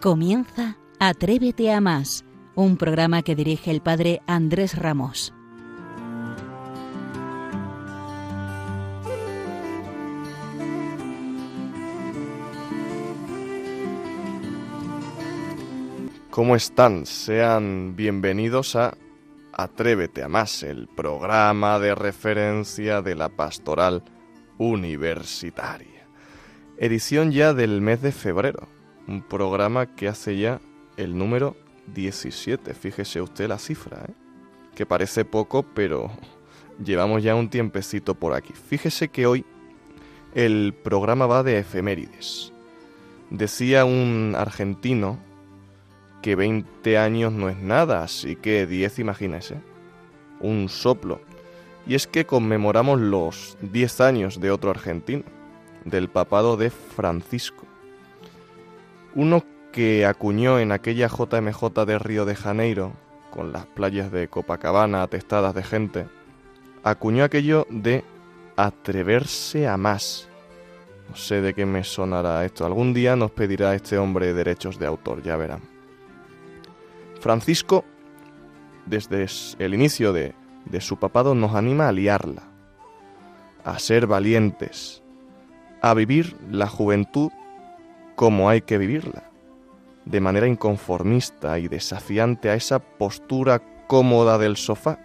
Comienza Atrévete a más, un programa que dirige el padre Andrés Ramos. ¿Cómo están? Sean bienvenidos a Atrévete a más, el programa de referencia de la pastoral universitaria. Edición ya del mes de febrero, un programa que hace ya el número 17, fíjese usted la cifra, ¿eh? que parece poco, pero llevamos ya un tiempecito por aquí. Fíjese que hoy el programa va de efemérides. Decía un argentino que 20 años no es nada, así que 10 imagínese. Un soplo. Y es que conmemoramos los 10 años de otro argentino, del papado de Francisco. Uno que acuñó en aquella JMJ de Río de Janeiro, con las playas de Copacabana atestadas de gente, acuñó aquello de atreverse a más. No sé de qué me sonará esto. Algún día nos pedirá este hombre derechos de autor, ya verán. Francisco, desde el inicio de, de su papado, nos anima a liarla, a ser valientes, a vivir la juventud como hay que vivirla, de manera inconformista y desafiante a esa postura cómoda del sofá,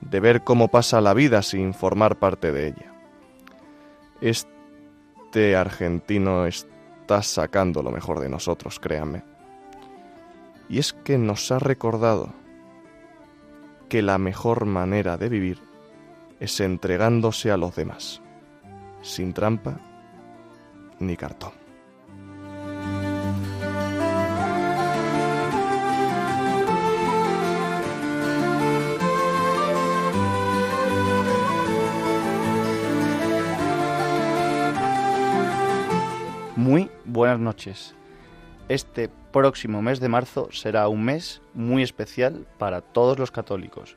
de ver cómo pasa la vida sin formar parte de ella. Este argentino está sacando lo mejor de nosotros, créanme. Y es que nos ha recordado que la mejor manera de vivir es entregándose a los demás, sin trampa ni cartón. Muy buenas noches. Este próximo mes de marzo será un mes muy especial para todos los católicos.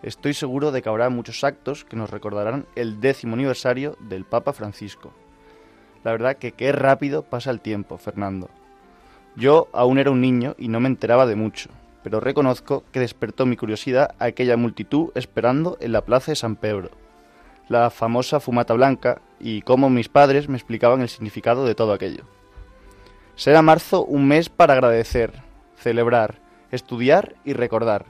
Estoy seguro de que habrá muchos actos que nos recordarán el décimo aniversario del Papa Francisco. La verdad que qué rápido pasa el tiempo, Fernando. Yo aún era un niño y no me enteraba de mucho, pero reconozco que despertó mi curiosidad aquella multitud esperando en la plaza de San Pedro, la famosa fumata blanca y cómo mis padres me explicaban el significado de todo aquello. Será marzo un mes para agradecer, celebrar, estudiar y recordar.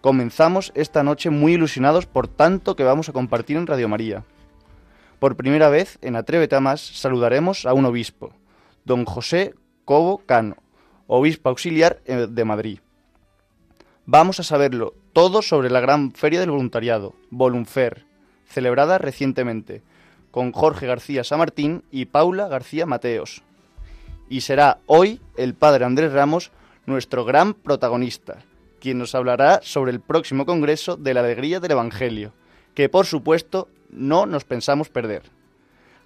Comenzamos esta noche muy ilusionados por tanto que vamos a compartir en Radio María. Por primera vez en Atrévete a Más saludaremos a un obispo, don José Cobo Cano, obispo auxiliar eh, de Madrid. Vamos a saberlo todo sobre la gran feria del voluntariado, Volunfer, celebrada recientemente, con Jorge García Samartín y Paula García Mateos, y será hoy el Padre Andrés Ramos nuestro gran protagonista, quien nos hablará sobre el próximo Congreso de la Alegría del Evangelio, que por supuesto no nos pensamos perder.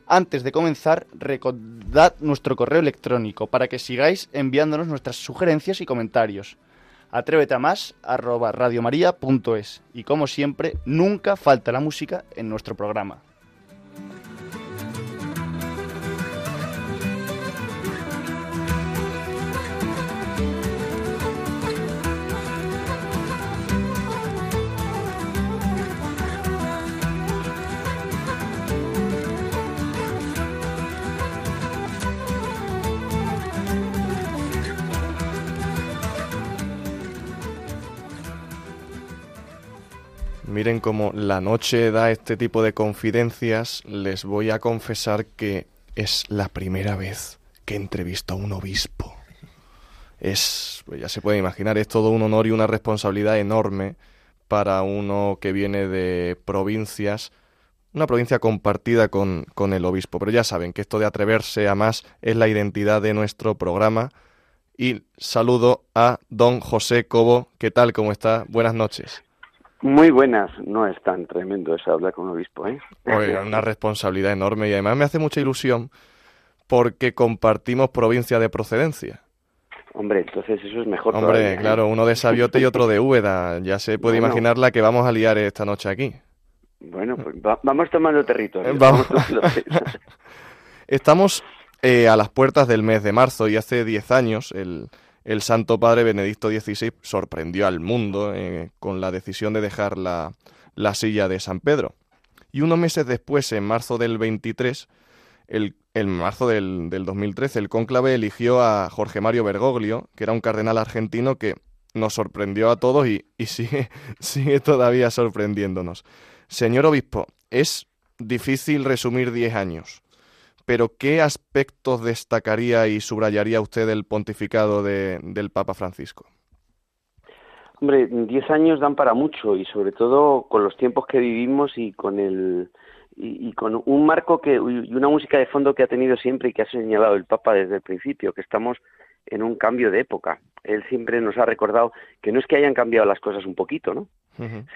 Antes de comenzar, recordad nuestro correo electrónico para que sigáis enviándonos nuestras sugerencias y comentarios. Atrévete a más arroba radiomaria.es y como siempre, nunca falta la música en nuestro programa. Miren cómo la noche da este tipo de confidencias, les voy a confesar que es la primera vez que entrevisto a un obispo. Es, pues ya se puede imaginar, es todo un honor y una responsabilidad enorme para uno que viene de provincias, una provincia compartida con, con el obispo. Pero ya saben que esto de atreverse a más es la identidad de nuestro programa. Y saludo a don José Cobo. ¿Qué tal? ¿Cómo está? Buenas noches. Muy buenas, no es tan tremendo eso hablar con un obispo, ¿eh? Oye, una responsabilidad enorme y además me hace mucha ilusión porque compartimos provincia de procedencia. Hombre, entonces eso es mejor Hombre, todavía, ¿eh? claro, uno de Sabiote y otro de Úbeda. Ya se puede Bueno. imaginar la que vamos a liar esta noche aquí. Bueno, pues va- vamos tomando territorio. Vamos. tomando territorio. Estamos eh, a las puertas del mes de marzo y hace 10 años el, el Santo Padre Benedicto XVI sorprendió al mundo eh, con la decisión de dejar la, la, silla de San Pedro. Y unos meses después, en marzo del 23, el, en marzo del, del 2013, el cónclave eligió a Jorge Mario Bergoglio, que era un cardenal argentino que nos sorprendió a todos y, y sigue, sigue todavía sorprendiéndonos. Señor obispo, es difícil resumir 10 años, pero ¿qué aspectos destacaría y subrayaría usted del pontificado de, del Papa Francisco? Hombre, 10 años dan para mucho y sobre todo con los tiempos que vivimos y con el y, y, con un marco que y una música de fondo que ha tenido siempre y que ha señalado el Papa desde el principio, que estamos en un cambio de época. Él siempre nos ha recordado que no es que hayan cambiado las cosas un poquito, ¿no?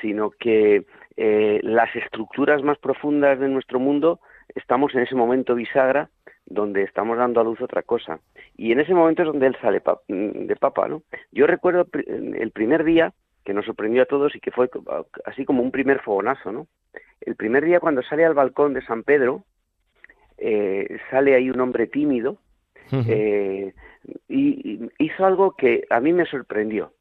Sino que eh, las estructuras más profundas de nuestro mundo estamos en ese momento bisagra donde estamos dando a luz otra cosa. Y en ese momento es donde él sale de papa, ¿no? Yo recuerdo el primer día que nos sorprendió a todos y que fue así como un primer fogonazo, ¿no? El primer día cuando sale al balcón de San Pedro, eh, sale ahí un hombre tímido, eh, y hizo algo que a mí me sorprendió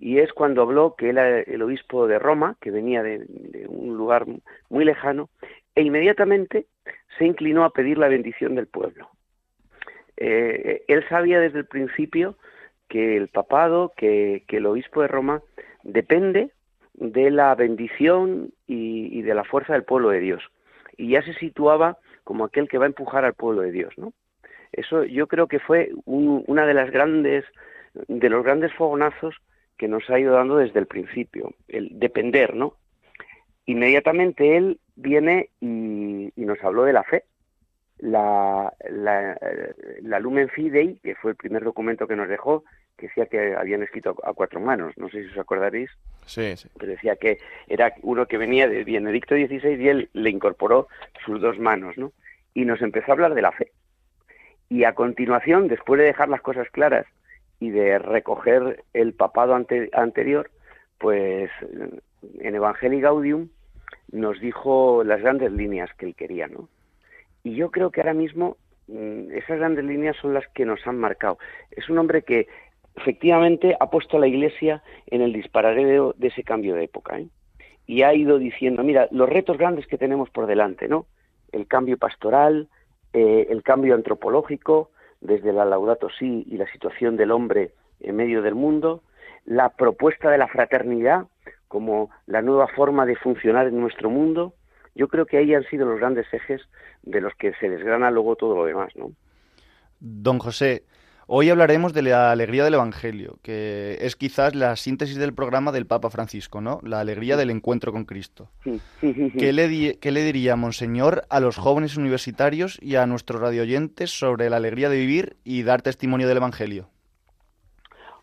y es cuando habló que era el obispo de Roma, que venía de, de, un lugar muy lejano, e inmediatamente se inclinó a pedir la bendición del pueblo. Eh, él sabía desde el principio que el papado, que, el obispo de Roma depende de la bendición y, de la fuerza del pueblo de Dios. Y ya se situaba como aquel que va a empujar al pueblo de Dios, ¿no? Eso yo creo que fue un, una de las grandes, de los grandes fogonazos que nos ha ido dando desde el principio, el depender, ¿no? Inmediatamente él viene y, y nos habló de la fe, la, la, la, Lumen Fidei, que fue el primer documento que nos dejó, que decía que habían escrito a, cuatro manos, no sé si os acordaréis, sí, sí. pero decía que era uno que venía de Benedicto XVI y él le incorporó sus dos manos, ¿no? Y nos empezó a hablar de la fe. Y a continuación, después de dejar las cosas claras y de recoger el papado ante, anterior, pues en Evangelii Gaudium nos dijo las grandes líneas que él quería, ¿no? Y yo creo que ahora mismo mm, esas grandes líneas son las que nos han marcado. Es un hombre que efectivamente ha puesto a la Iglesia en el disparadero de ese cambio de época, ¿eh? Y ha ido diciendo, mira, los retos grandes que tenemos por delante, ¿no? El cambio pastoral, eh, el cambio antropológico, desde la Laudato Si y la situación del hombre en medio del mundo, la propuesta de la fraternidad como la nueva forma de funcionar en nuestro mundo, yo creo que ahí han sido los grandes ejes de los que se desgrana luego todo lo demás, ¿no? Don José, hoy hablaremos de la alegría del Evangelio, que es quizás la síntesis del programa del Papa Francisco, ¿no? La alegría del encuentro con Cristo. ¿Qué le, ¿Qué le diría, Monseñor, a los jóvenes universitarios y a nuestros radioyentes sobre la alegría de vivir y dar testimonio del Evangelio?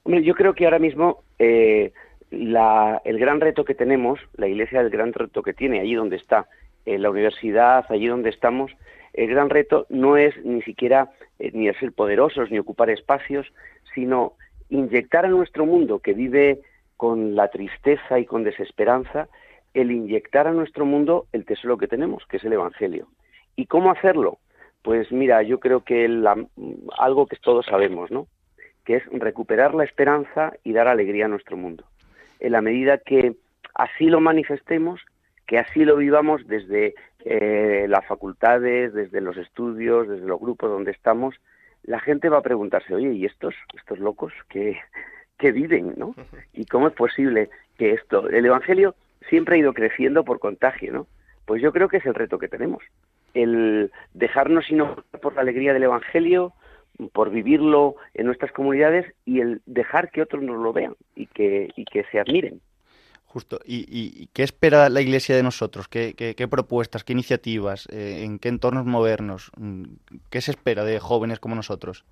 Hombre, yo creo que ahora mismo eh, la, el gran reto que tenemos, la Iglesia, el gran reto que tiene allí donde está, en la universidad, allí donde estamos, el gran reto no es ni siquiera eh, ni ser poderosos ni ocupar espacios, sino inyectar a nuestro mundo que vive con la tristeza y con desesperanza, el inyectar a nuestro mundo el tesoro que tenemos, que es el Evangelio. ¿Y cómo hacerlo? Pues mira, yo creo que algo que todos sabemos, ¿no? Que es recuperar la esperanza y dar alegría a nuestro mundo. En la medida que así lo manifestemos, que así lo vivamos desde eh, las facultades, desde los estudios, desde los grupos donde estamos, la gente va a preguntarse, oye, ¿y estos, estos locos que, que viven, no? ¿Y cómo es posible que esto, el Evangelio siempre ha ido creciendo por contagio, ¿no? Pues yo creo que es el reto que tenemos, el dejarnos sino por la alegría del Evangelio, por vivirlo en nuestras comunidades y el dejar que otros nos lo vean y que, y que se admiren. Justo. ¿Y, y qué espera la Iglesia de nosotros? ¿Qué, qué, qué propuestas, qué iniciativas, eh, en qué entornos movernos? ¿Qué se espera de jóvenes como nosotros?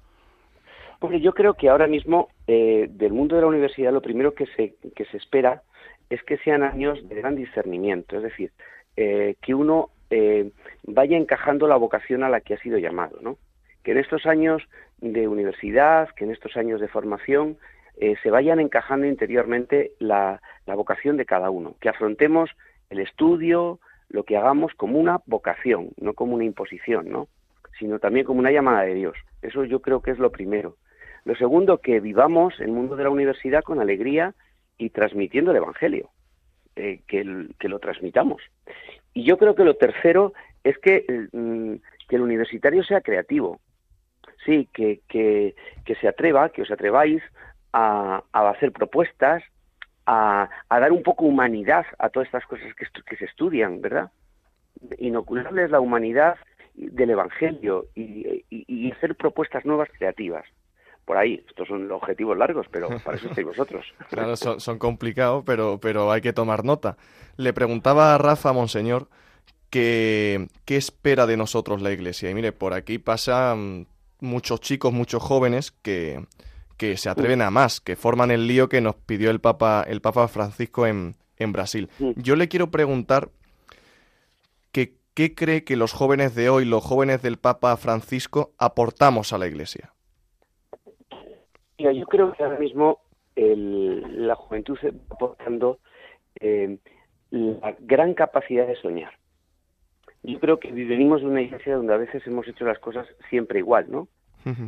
Porque yo creo que ahora mismo eh, del mundo de la universidad lo primero que se, que se espera es que sean años de gran discernimiento, es decir, eh, que uno eh, vaya encajando la vocación a la que ha sido llamado, ¿no? Que en estos años de universidad, que en estos años de formación, eh, se vayan encajando interiormente la, vocación de cada uno, que afrontemos el estudio, lo que hagamos como una vocación, no como una imposición, ¿no? sino también como una llamada de Dios. Eso yo creo que es lo primero. Lo segundo, que vivamos el mundo de la universidad con alegría y transmitiendo el Evangelio, eh, que, lo transmitamos. Y yo creo que lo tercero es que, mm, que el universitario sea creativo, sí, que, que, que, se atreva, que os atreváis a, a hacer propuestas, a, a, dar un poco humanidad a todas estas cosas que, que se estudian, ¿verdad? Inocularles la humanidad del Evangelio y, y, hacer propuestas nuevas creativas por ahí. Estos son objetivos largos, pero para eso estáis vosotros. claro, son, son, complicados, pero, pero hay que tomar nota. Le preguntaba a Rafa, Monseñor, que, qué espera de nosotros la Iglesia. Y mire, por aquí pasan muchos chicos, muchos jóvenes que, que se atreven a más, que forman el lío que nos pidió el Papa, el Papa Francisco en, en Brasil. Yo le quiero preguntar que, qué cree que los jóvenes de hoy, los jóvenes del Papa Francisco, aportamos a la Iglesia. Mira, yo creo que ahora mismo el, la juventud se está aportando eh, la gran capacidad de soñar. Yo creo que vivimos en una iglesia donde a veces hemos hecho las cosas siempre igual, ¿no?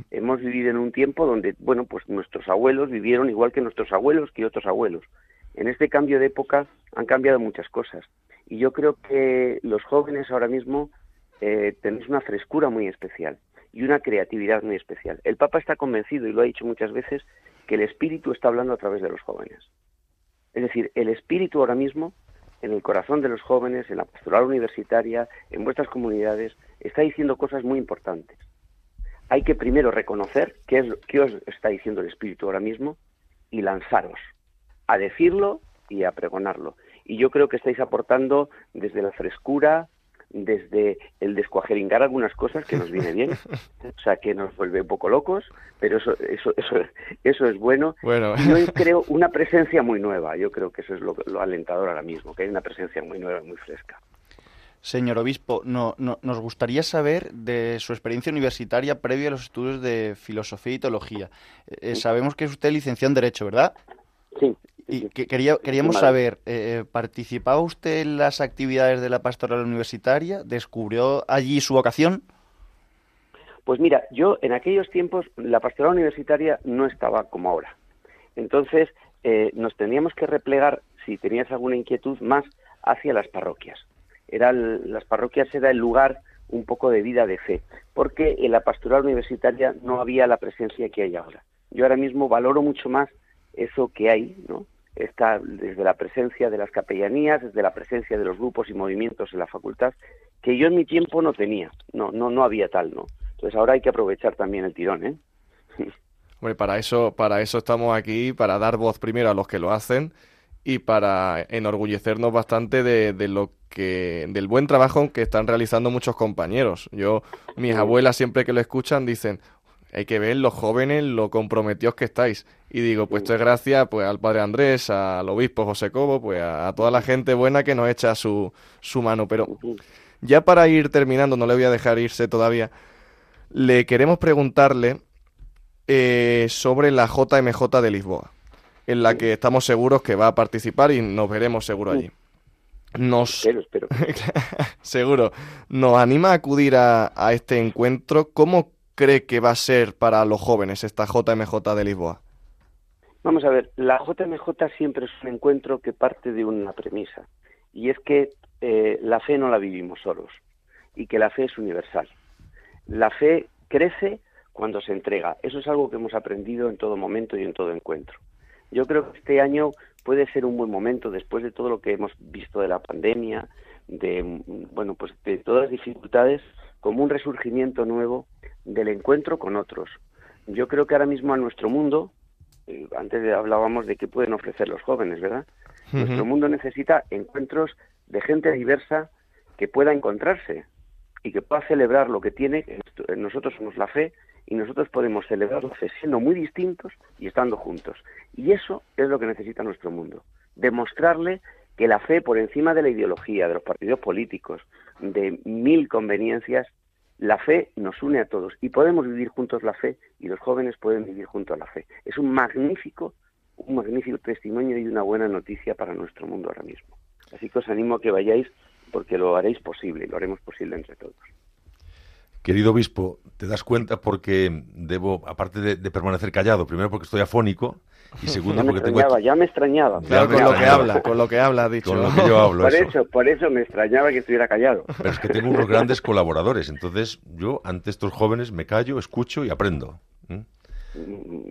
Hemos vivido en un tiempo donde, bueno, pues nuestros abuelos vivieron igual que nuestros abuelos que otros abuelos. En este cambio de época han cambiado muchas cosas. Y yo creo que los jóvenes ahora mismo eh, una frescura muy especial y una creatividad muy especial. El Papa está convencido, y lo ha dicho muchas veces, que el Espíritu está hablando a través de los jóvenes. Es decir, el Espíritu ahora mismo, en el corazón de los jóvenes, en la pastoral universitaria, en vuestras comunidades, está diciendo cosas muy importantes. Hay que primero reconocer qué, es, qué os está diciendo el Espíritu ahora mismo y lanzaros a decirlo y a pregonarlo. Y yo creo que estáis aportando desde la frescura, desde el descuajeringar algunas cosas que nos viene bien, o sea, que nos vuelve un poco locos, pero eso eso eso, eso es bueno. bueno. Yo creo una presencia muy nueva, yo creo que eso es lo, lo alentador ahora mismo, que hay una presencia muy nueva, muy fresca. Señor obispo, no, no, nos gustaría saber de su experiencia universitaria previa a los estudios de filosofía y teología. Eh, sabemos que es usted licenciado en Derecho, ¿verdad? Sí. Y que quería, queríamos saber, eh, ¿participaba usted en las actividades de la pastoral universitaria? ¿Descubrió allí su vocación? Pues mira, yo en aquellos tiempos la pastoral universitaria no estaba como ahora. Entonces eh, nos teníamos que replegar, si tenías alguna inquietud, más hacia las parroquias. Era el, las parroquias era el lugar un poco de vida de fe, porque en la pastoral universitaria no había la presencia que hay ahora. Yo ahora mismo valoro mucho más eso que hay, ¿no? está desde la presencia de las capellanías, desde la presencia de los grupos y movimientos en la facultad, que yo en mi tiempo no tenía, no, no, no había tal, ¿no? Entonces ahora hay que aprovechar también el tirón, ¿eh? Hombre, para eso, para eso estamos aquí, para dar voz primero a los que lo hacen y para enorgullecernos bastante de, de lo que, del buen trabajo que están realizando muchos compañeros. Yo, mis abuelas siempre que lo escuchan dicen, hay que ver los jóvenes lo comprometidos que estáis. Y digo, pues esto es gracias pues, al padre Andrés, al obispo José Cobo, pues a, a, toda la gente buena que nos echa su, su mano. Pero ya para ir terminando, no le voy a dejar irse todavía, le queremos preguntarle eh, sobre la JMJ de Lisboa, en la que estamos seguros que va a participar y nos veremos seguro allí. Nos... Espero, espero. seguro. Nos anima a acudir a, a este encuentro. ¿Cómo cree que va a ser para los jóvenes esta JMJ de Lisboa? Vamos a ver, la JMJ siempre es un encuentro que parte de una premisa, y es que eh, la fe no la vivimos solos, y que la fe es universal. La fe crece cuando se entrega. Eso es algo que hemos aprendido en todo momento y en todo encuentro. Yo creo que este año puede ser un buen momento, después de todo lo que hemos visto de la pandemia, de bueno, pues de todas las dificultades, como un resurgimiento nuevo del encuentro con otros. Yo creo que ahora mismo a nuestro mundo, eh, antes hablábamos de qué pueden ofrecer los jóvenes, ¿verdad? Uh -huh. Nuestro mundo necesita encuentros de gente diversa que pueda encontrarse y que pueda celebrar lo que tiene. Nosotros somos la fe y nosotros podemos celebrar la fe siendo muy distintos y estando juntos. Y eso es lo que necesita nuestro mundo. Demostrarle que la fe, por encima de la ideología, de los partidos políticos, de mil conveniencias, la fe nos une a todos y podemos vivir juntos la fe y los jóvenes pueden vivir juntos la fe. Es un magnífico, un magnífico testimonio y una buena noticia para nuestro mundo ahora mismo. Así que os animo a que vayáis porque lo haréis posible lo haremos posible entre todos. Querido obispo, te das cuenta porque debo, aparte de, permanecer callado, primero porque estoy afónico y segundo porque tengo... Ya me extrañaba. Ya con lo que habla, con lo que habla, dicho. Con lo que yo hablo, por eso. por eso me extrañaba que estuviera callado. Pero es que tengo unos grandes colaboradores, entonces yo ante estos jóvenes me callo, escucho y aprendo. Mm,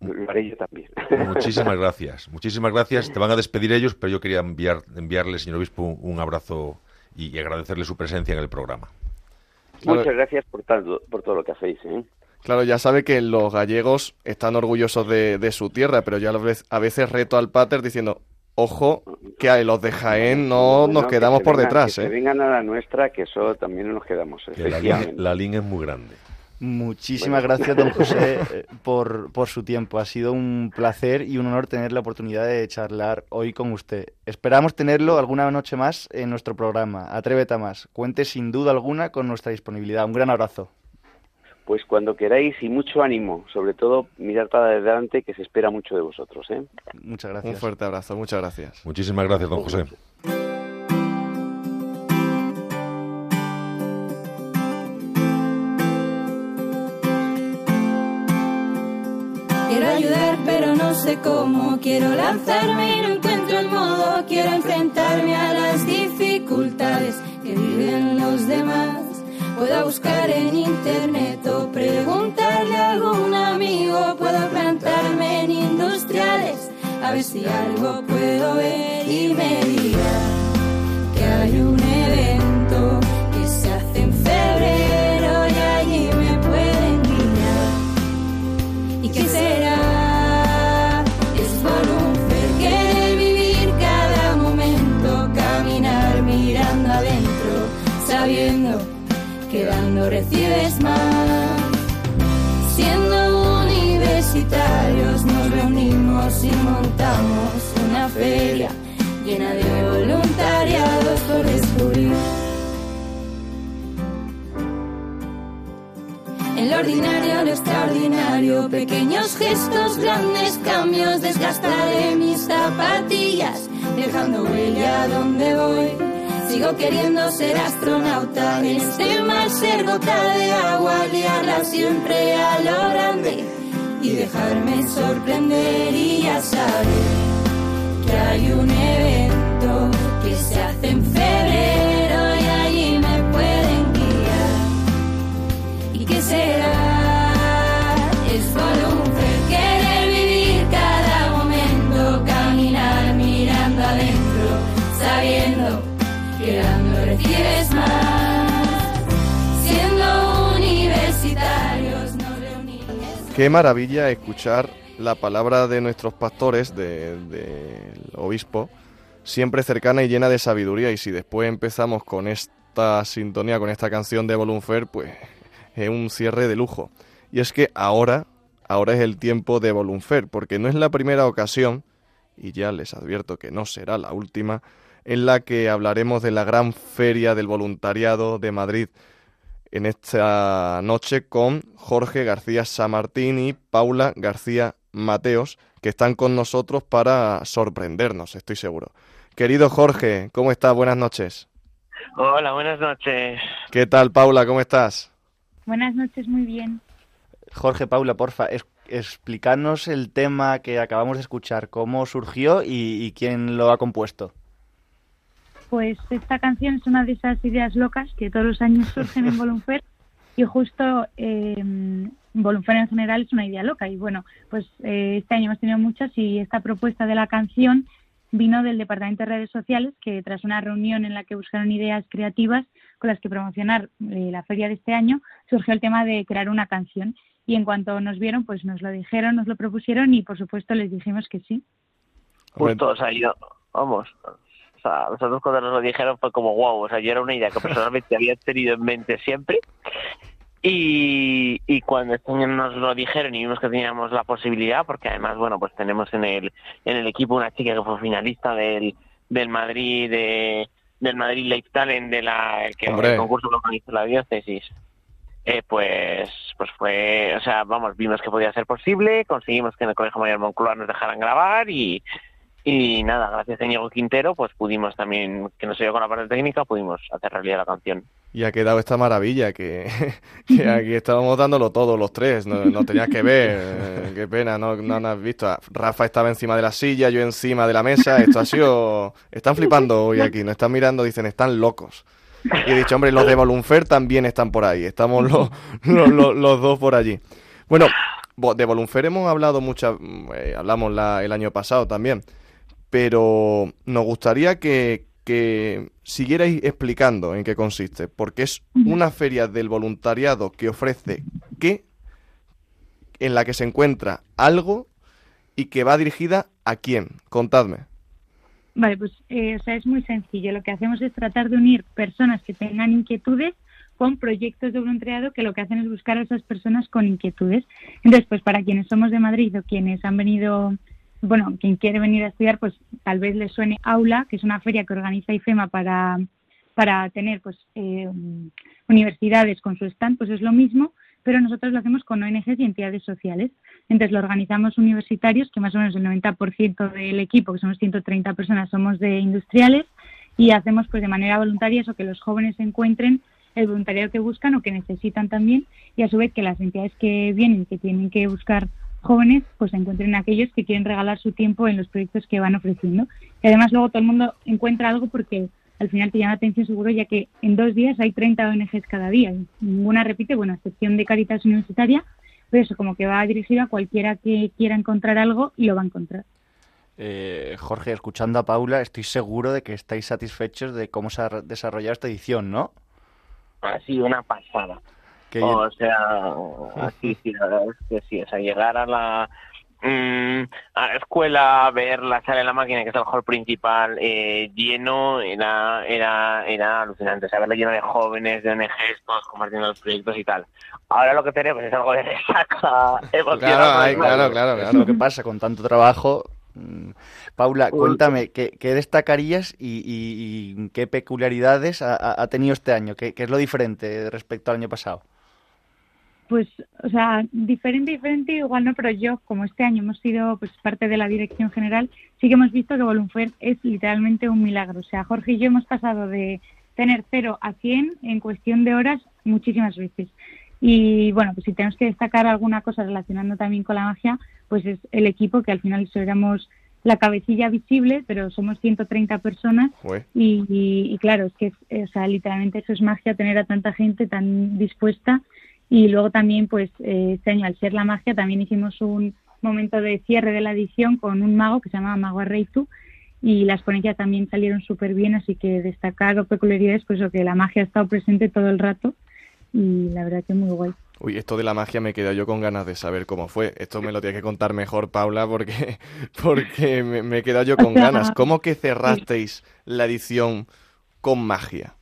lo haré yo también. Muchísimas gracias, muchísimas gracias. Te van a despedir ellos, pero yo quería enviar, enviarle, señor obispo, un abrazo y agradecerle su presencia en el programa. Muchas gracias por, por todo lo que hacéis. ¿eh? Claro, ya sabe que los gallegos están orgullosos de, su tierra, pero yo a veces reto al pater diciendo, ojo, que a los de Jaén no nos quedamos por detrás. Que ¿eh? vengan a la nuestra, que eso también nos quedamos. la línea es muy grande. Muchísimas gracias, don José, eh, por, por, su tiempo. Ha sido un placer y un honor tener la oportunidad de charlar hoy con usted. Esperamos tenerlo alguna noche más en nuestro programa. Atrévete a más. Cuente sin duda alguna con nuestra disponibilidad. Un gran abrazo. Pues cuando queráis y mucho ánimo. Sobre todo, mirar para adelante, que se espera mucho de vosotros. ¿eh? Muchas gracias. Un fuerte abrazo. Muchas gracias. Muchísimas gracias, don José. Sé cómo, quiero lanzarme y no encuentro el modo, quiero enfrentarme a las dificultades que viven los demás. Puedo buscar en internet o preguntarle a algún amigo, puedo plantarme en industriales, a ver si algo puedo ver y me dirá que hay un evento que se hace en febrero y allí me pueden guiar. ¿Y qué será? Quedando recibes más. Siendo universitarios nos reunimos y montamos una feria llena de voluntariados por descubrir. En lo ordinario, lo extraordinario, pequeños gestos, grandes cambios, desgastaré mis zapatillas, dejando huella donde voy Sigo queriendo ser astronauta en este mar, ser gota de agua, liarla siempre a lo grande y dejarme sorprender y ya saber que hay un evento que se hace en febrero y allí me pueden guiar. ¿Y qué será? Es voluntad, querer adentro, sabiendo Siendo universitarios Qué maravilla escuchar la palabra de nuestros pastores, del de, obispo, siempre cercana y llena de sabiduría. Y si después empezamos con esta sintonía, con esta canción de Volunfer, pues es un cierre de lujo. Y es que ahora, ahora es el tiempo de Volunfer, porque no es la primera ocasión, y ya les advierto que no será la última, en la que hablaremos de la gran feria del voluntariado de Madrid en esta noche con Jorge García Samartín y Paula García Mateos, que están con nosotros para sorprendernos, estoy seguro. Querido Jorge, ¿cómo estás? Buenas noches. Hola, buenas noches. ¿Qué tal, Paula? ¿Cómo estás? Buenas noches, muy bien. Jorge, Paula, porfa, explicarnos el tema que acabamos de escuchar, cómo surgió y quién lo ha compuesto. Pues esta canción es una de esas ideas locas que todos los años surgen en Volunfer y justo eh, Volunfer en general es una idea loca. Y bueno, pues eh, este año hemos tenido muchas y esta propuesta de la canción vino del Departamento de Redes Sociales que tras una reunión en la que buscaron ideas creativas con las que promocionar eh, la feria de este año surgió el tema de crear una canción. Y en cuanto nos vieron pues nos lo dijeron, nos lo propusieron y por supuesto les dijimos que sí. Pues todos ahí, vamos, o sea, nosotros cuando nos lo dijeron fue como wow, o sea, yo era una idea que personalmente había tenido en mente siempre. Y, y cuando este nos lo dijeron y vimos que teníamos la posibilidad, porque además, bueno, pues tenemos en el, en el equipo una chica que fue finalista del, del Madrid, de, del Madrid Life Talent, de la, el, que, el concurso que organizó la diócesis. Eh, pues pues fue, o sea, vamos, vimos que podía ser posible, conseguimos que en el Colegio Mayor Moncloa nos dejaran grabar y, y nada, gracias a Diego Quintero, pues pudimos también, que nos ayudó con la parte técnica, pudimos hacer realidad la canción. y ha quedado esta maravilla que, aquí estábamos dándolo todo los tres, no, tenías que ver, eh, qué pena, no, no, has visto. Rafa estaba encima de la silla, yo encima de la mesa, esto ha sido... Están flipando hoy aquí, nos están mirando, dicen, están locos. Y he dicho, hombre, los de Volunfer también están por ahí, estamos los, los, dos por allí. Bueno, de Volunfer hemos hablado muchas, eh, hablamos la, el año pasado también, pero nos gustaría que, que siguierais explicando en qué consiste, porque es una feria del voluntariado que ofrece qué, en la que se encuentra algo y que va dirigida a quién. Contadme. Vale, pues eh, o sea, es muy sencillo. Lo que hacemos es tratar de unir personas que tengan inquietudes con proyectos de voluntariado que lo que hacen es buscar a esas personas con inquietudes. Entonces, pues para quienes somos de Madrid o quienes han venido bueno, quien quiere venir a estudiar, pues tal vez le suene Aula, que es una feria que organiza IFEMA para, para tener pues eh, universidades con su stand, pues es lo mismo, pero nosotros lo hacemos con ONGs y entidades sociales. Entonces lo organizamos universitarios, que más o menos el 90% del equipo, que somos 130 personas, somos de industriales, y hacemos pues de manera voluntaria eso, que los jóvenes encuentren el voluntariado que buscan o que necesitan también, y a su vez que las entidades que vienen, que tienen que buscar jóvenes pues encuentren aquellos que quieren regalar su tiempo en los proyectos que van ofreciendo. Y además luego todo el mundo encuentra algo porque al final te llama la atención seguro ya que en dos días hay 30 ONGs cada día. Ninguna repite, bueno, a excepción de Caritas Universitaria, pero eso como que va dirigido a cualquiera que quiera encontrar algo y lo va a encontrar. Eh, Jorge, escuchando a Paula, estoy seguro de que estáis satisfechos de cómo se ha desarrollado esta edición, ¿no? Ha sido una pasada. O sea, así sí, la verdad es que sí, o sea, llegar a la, mm, a la escuela, ver la sala de la máquina, que es el hall principal, eh, lleno, era, era, era alucinante. O sea, verlo lleno de jóvenes, de ONGs, todos compartiendo los proyectos y tal. Ahora lo que tenemos es algo de resaca Claro, claro, claro, claro. lo que pasa con tanto trabajo. Mm, Paula, cuéntame, ¿qué, destacarías y, qué peculiaridades ha, tenido este año? ¿Qué, es lo diferente respecto al año pasado? Pues, o sea, diferente, diferente, igual no, pero yo, como este año hemos sido pues parte de la dirección general, sí que hemos visto que Volunfer es literalmente un milagro. O sea, Jorge y yo hemos pasado de tener cero a 100 en cuestión de horas muchísimas veces. Y bueno, pues si tenemos que destacar alguna cosa relacionando también con la magia, pues es el equipo, que al final éramos la cabecilla visible, pero somos 130 personas y, y, claro, es que o sea, literalmente eso es magia, tener a tanta gente tan dispuesta y luego también, pues, eh, este año, al ser la magia, también hicimos un momento de cierre de la edición con un mago que se llama Mago Arreitu y las ponencias también salieron súper bien, así que destacar o peculiaridades, pues que la magia ha estado presente todo el rato y la verdad que muy guay. Uy, esto de la magia me quedo yo con ganas de saber cómo fue. Esto me lo tiene que contar mejor, Paula, porque, porque me, me he quedado yo con ganas. ¿Cómo que cerrasteis la edición con magia?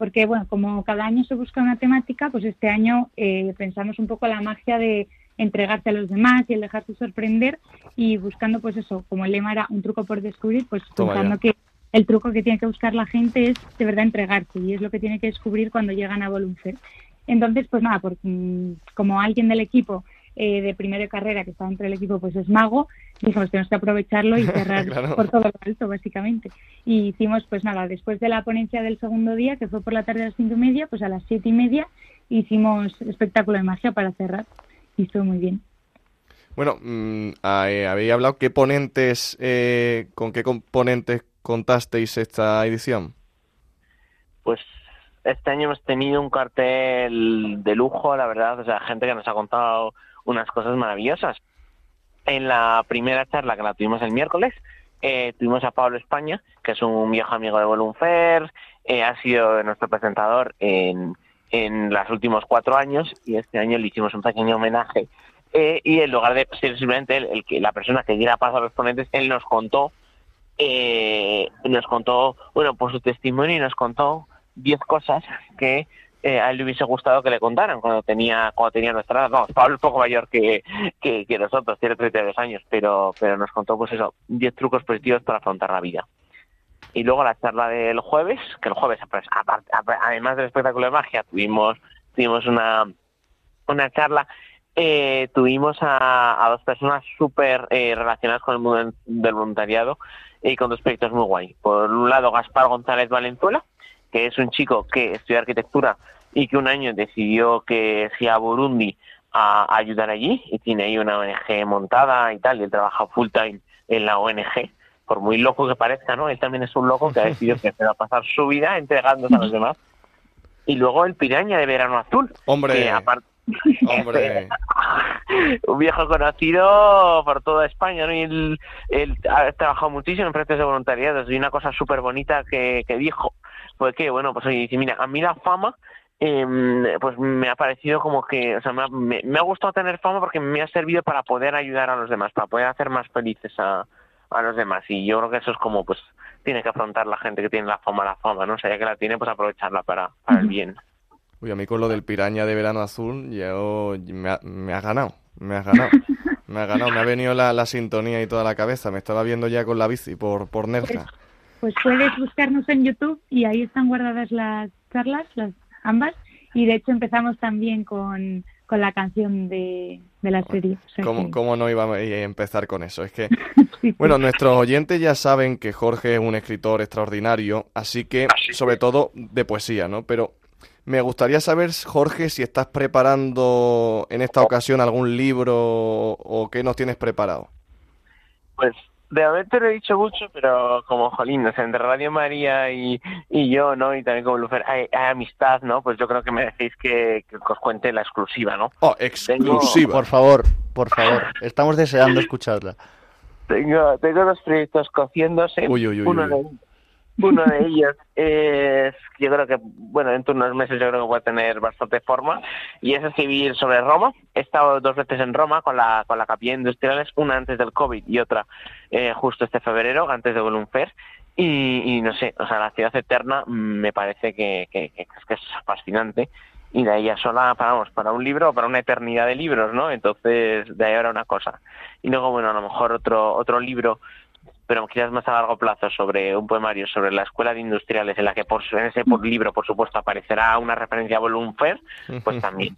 Porque bueno, como cada año se busca una temática, pues este año eh, pensamos un poco la magia de entregarse a los demás y el dejarse sorprender y buscando pues eso, como el lema era un truco por descubrir, pues pensando que el truco que tiene que buscar la gente es de verdad entregarse y es lo que tiene que descubrir cuando llegan a Volunfer. Entonces, pues nada, por, mm, como alguien del equipo eh, de primero de carrera que está dentro del equipo pues es mago, dijimos tenemos que aprovecharlo y cerrar por todo lo alto básicamente. Y hicimos pues nada, después de la ponencia del segundo día, que fue por la tarde a las cinco y media, pues a las siete y media hicimos espectáculo de magia para cerrar y estuvo muy bien. Bueno, mm, eh, habéis hablado qué ponentes, eh, con qué componentes contasteis esta edición. Pues este año hemos tenido un cartel de lujo, la verdad, o sea, gente que nos ha contado unas cosas maravillosas. En la primera charla que la tuvimos el miércoles, eh, tuvimos a Pablo España, que es un viejo amigo de Volunfer, eh, ha sido nuestro presentador en, en los últimos cuatro años y este año le hicimos un pequeño homenaje. Eh, y en lugar de ser simplemente el, que la persona que diera paso a los ponentes, él nos contó, nos contó, bueno, por su testimonio y nos contó diez cosas que eh, a él le hubiese gustado que le contaran cuando tenía cuando tenía nuestra edad. Vamos, Pablo es poco mayor que, que, nosotros, tiene 32 años, pero, pero nos contó pues eso, 10 trucos positivos para afrontar la vida. Y luego la charla del jueves, que el jueves, pues, además del espectáculo de magia, tuvimos, tuvimos una, una charla eh, tuvimos a, dos personas súper eh, relacionadas con el mundo del voluntariado y con dos proyectos muy guay. Por un lado, Gaspar González Valenzuela, que es un chico que estudia arquitectura y que un año decidió que se a Burundi a, ayudar allí y tiene ahí una ONG montada y tal, y él trabaja full time en la ONG, por muy loco que parezca, ¿no? Él también es un loco que ha decidido que se va a pasar su vida entregándose a los demás. Y luego el piraña de verano azul. Hombre. Aparte, Hombre. un viejo conocido por toda España, ¿no? Y él, él ha trabajado muchísimo en proyectos de voluntariado. Y una cosa súper bonita que, que dijo fue que, bueno, pues oye, dice, mira, a mí la fama eh, pues me ha parecido como que, o sea, me ha, me, me ha, gustado tener fama porque me ha servido para poder ayudar a los demás, para poder hacer más felices a, a los demás. Y yo creo que eso es como, pues, tiene que afrontar la gente que tiene la fama, la fama, ¿no? O sea, ya que la tiene, pues aprovecharla para, para el bien. Uy, a mí con lo del piraña de verano azul, yo, me, ha, me ha ganado, me ha ganado. Me ha ganado, me ha venido la, la, sintonía y toda la cabeza. Me estaba viendo ya con la bici por, por Nerja. Pues, puedes buscarnos en YouTube y ahí están guardadas las charlas, las ambas, y de hecho empezamos también con, con la canción de, de la serie. O sea ¿Cómo, que... ¿Cómo, no iba a empezar con eso? Es que, sí, bueno, sí. nuestros oyentes ya saben que Jorge es un escritor extraordinario, así que, sobre todo de poesía, ¿no? Pero me gustaría saber, Jorge, si estás preparando en esta ocasión algún libro o qué nos tienes preparado. Pues de haber te lo he dicho mucho, pero como jolín, o sea, entre Radio María y, y yo, ¿no? Y también como Lufer, hay, hay, amistad, ¿no? Pues yo creo que me decís que, que os cuente la exclusiva, ¿no? Oh, exclusiva. Tengo... Por favor, por favor. Estamos deseando escucharla. Tengo, tengo dos proyectos cociéndose. Uy, uy, uy, uno, uy. Uno de ellos es, yo creo que, bueno, de unos meses yo creo que puede tener bastante forma, y es escribir sobre Roma. He estado dos veces en Roma con la, con la capilla industriales, una antes del COVID y otra eh, justo este febrero, antes de Volume. Y, y, no sé, o sea, la ciudad eterna me parece que, que, que, es fascinante y de ahí ya sola paramos para un libro para una eternidad de libros, ¿no? Entonces, de ahí ahora una cosa. Y luego, bueno, a lo mejor otro, otro libro pero quizás más a largo plazo sobre un poemario sobre la escuela de industriales en la que por en ese por libro por supuesto aparecerá una referencia a Volunfer pues también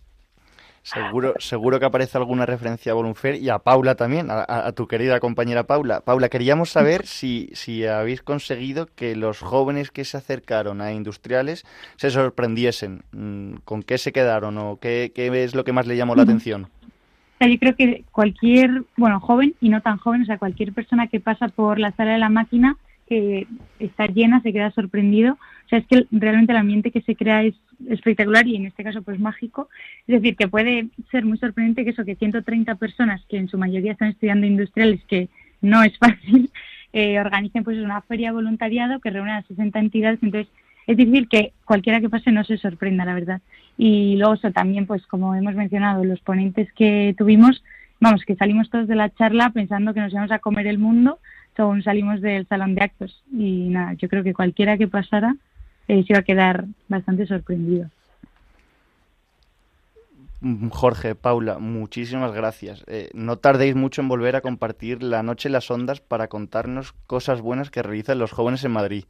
Seguro, seguro que aparece alguna referencia a Volunfer y a Paula también, a, a, tu querida compañera Paula. Paula, queríamos saber si, si habéis conseguido que los jóvenes que se acercaron a industriales se sorprendiesen. Mm, ¿Con qué se quedaron o qué, qué es lo que más le llamó la atención? Yo creo que cualquier, bueno, joven y no tan joven, o sea, cualquier persona que pasa por la sala de la máquina que está llena se queda sorprendido. O sea, es que realmente el ambiente que se crea es espectacular y en este caso pues mágico. Es decir, que puede ser muy sorprendente que eso, que 130 personas, que en su mayoría están estudiando industriales, que no es fácil, eh, organicen pues una feria voluntariado que reúne a 60 entidades. Entonces, es difícil que cualquiera que pase no se sorprenda, la verdad. Y luego también, pues como hemos mencionado, los ponentes que tuvimos, vamos, que salimos todos de la charla pensando que nos íbamos a comer el mundo, según salimos del salón de actos. Y nada, yo creo que cualquiera que pasara eh, se iba a quedar bastante sorprendido. Jorge, Paula, muchísimas gracias. Eh, no tardéis mucho en volver a compartir la noche en las ondas para contarnos cosas buenas que realizan los jóvenes en Madrid.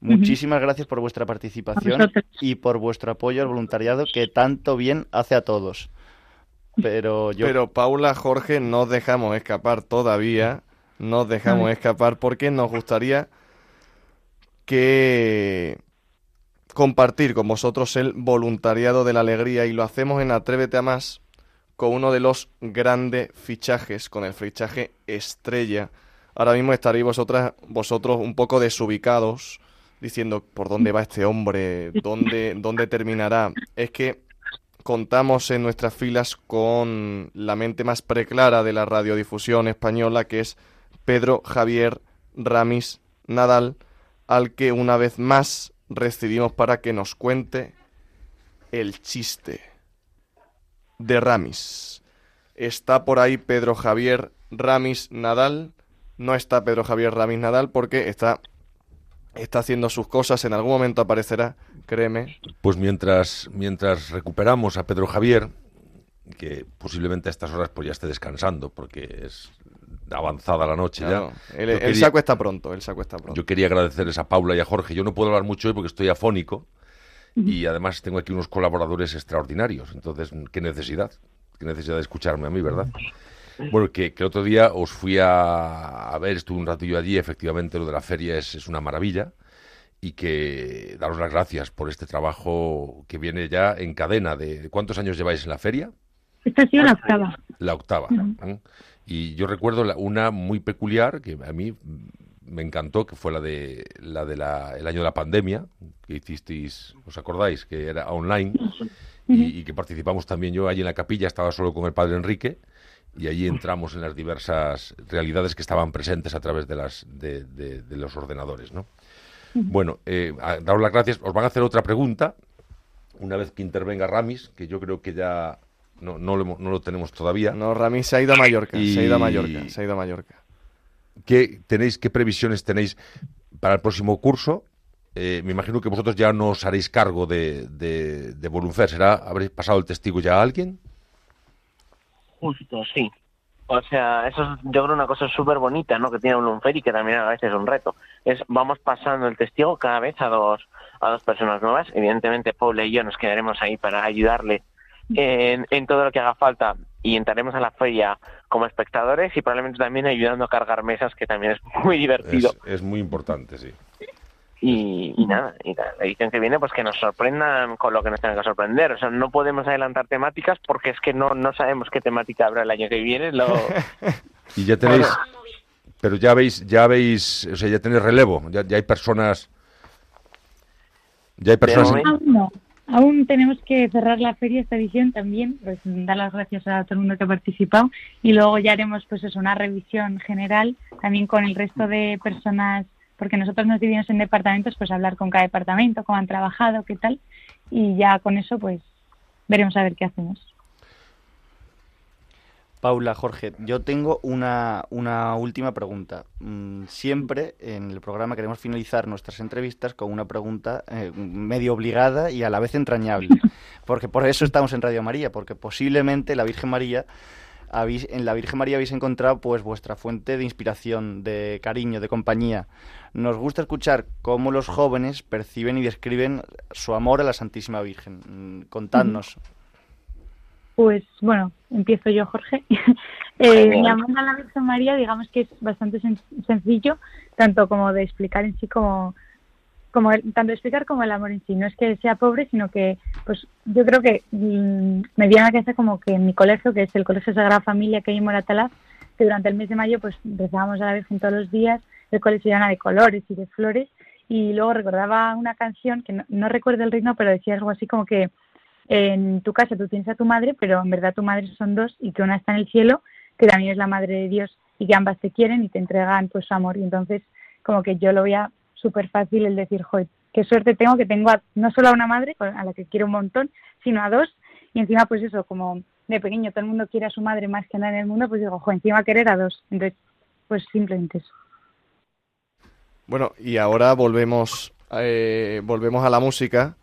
Muchísimas uh -huh. gracias por vuestra participación y por vuestro apoyo al voluntariado que tanto bien hace a todos. Pero yo... Pero Paula, Jorge, no dejamos escapar todavía, no dejamos escapar porque nos gustaría que compartir con vosotros el voluntariado de la alegría y lo hacemos en Atrévete a más con uno de los grandes fichajes, con el fichaje estrella. Ahora mismo estaréis vosotras, vosotros un poco desubicados diciendo por dónde va este hombre, dónde, dónde terminará. Es que contamos en nuestras filas con la mente más preclara de la radiodifusión española, que es Pedro Javier Ramis Nadal, al que una vez más recibimos para que nos cuente el chiste de Ramis. Está por ahí Pedro Javier Ramis Nadal. No está Pedro Javier Ramis Nadal porque está está haciendo sus cosas, en algún momento aparecerá, créeme. Pues mientras, mientras recuperamos a Pedro Javier, que posiblemente a estas horas pues ya esté descansando, porque es avanzada la noche claro, ya. Él, él quería, se acuesta pronto, él se acuesta pronto. Yo quería agradecerles a Paula y a Jorge. Yo no puedo hablar mucho hoy porque estoy afónico y además tengo aquí unos colaboradores extraordinarios. Entonces, qué necesidad, qué necesidad de escucharme a mí, ¿verdad? Bueno, que, que, el otro día os fui a, a, ver, estuve un ratillo allí, efectivamente lo de la feria es, es una maravilla. y que daros las gracias por este trabajo que viene ya en cadena. de ¿Cuántos años lleváis en la feria? Esta ha sido la octava. La octava. ¿eh? Y yo recuerdo una muy peculiar que a mí me encantó, que fue la de la de el año de la pandemia, que hicisteis, ¿os acordáis? Que era online y, que participamos también yo allí en la capilla, estaba solo con el padre Enrique y allí entramos en las diversas realidades que estaban presentes a través de las de, de, los ordenadores, ¿no? Bueno, eh, daros las gracias. Os van a hacer otra pregunta una vez que intervenga Ramis, que yo creo que ya no, no, lo, no lo tenemos todavía. No, Ramis se ha ido a Mallorca, se ha ido a Mallorca, se ha ido a Mallorca. ¿Qué, tenéis, ¿Qué previsiones tenéis para el próximo curso? Eh, me imagino que vosotros ya no os haréis cargo de, de, de ¿Será, ¿Habréis pasado el testigo ya a alguien? Justo, sí. O sea, eso es, yo creo una cosa súper bonita, ¿no? Que tiene Volunfer y que también a veces es un reto. Es, vamos pasando el testigo cada vez a dos, a dos personas nuevas. Evidentemente, Paul y yo nos quedaremos ahí para ayudarle en, en todo lo que haga falta y entraremos a la feria como espectadores y probablemente también ayudando a cargar mesas, que también es muy divertido. Es, muy importante, sí. Y, nada, y la edición que viene, pues que nos sorprendan con lo que nos tengan que sorprender. O sea, no podemos adelantar temáticas porque es que no, no sabemos qué temática habrá el año que viene. Lo... y ya tenéis, pero ya veis, ya veis, o sea, ya tenéis relevo, ya, ya hay personas. Ya hay personas. Aún tenemos que cerrar la feria esta edición también, pues dar las gracias a todo el mundo que ha participado y luego ya haremos pues eso, una revisión general también con el resto de personas, porque nosotros nos dividimos en departamentos, pues hablar con cada departamento, cómo han trabajado, qué tal, y ya con eso pues veremos a ver qué hacemos. Paula, Jorge, yo tengo una, última pregunta. Mm, siempre en el programa queremos finalizar nuestras entrevistas con una pregunta eh, medio obligada y a la vez entrañable. Porque por eso estamos en Radio María, porque posiblemente la Virgen María en la Virgen María habéis encontrado pues vuestra fuente de inspiración, de cariño, de compañía. Nos gusta escuchar cómo los jóvenes perciben y describen su amor a la Santísima Virgen. Mm, contadnos. Pues bueno, empiezo yo, Jorge. eh, mi amor a la Virgen María, digamos que es bastante sencillo, tanto como de explicar en sí como como tanto de explicar como el amor en sí. No es que sea pobre, sino que, pues, yo creo que mm, me viene a la como que en mi colegio, que es el Colegio Sagrada Familia que hay en Moratalaz, que durante el mes de mayo, pues, rezábamos a la Virgen todos los días, el colegio llena de colores y de flores, y luego recordaba una canción que no, no recuerdo el ritmo, pero decía algo así como que en tu casa tú tienes a tu madre, pero en verdad tu madre son dos y que una está en el cielo, que también es la madre de Dios y que ambas te quieren y te entregan pues su amor. Y entonces como que yo lo veía súper fácil el decir, joder, qué suerte tengo que tengo no solo a una madre, a la que quiero un montón, sino a dos. Y encima pues eso, como de pequeño todo el mundo quiere a su madre más que nada en el mundo, pues digo, joder, encima querer a dos. Entonces, pues simplemente eso. Bueno, y ahora volvemos, eh, volvemos a la música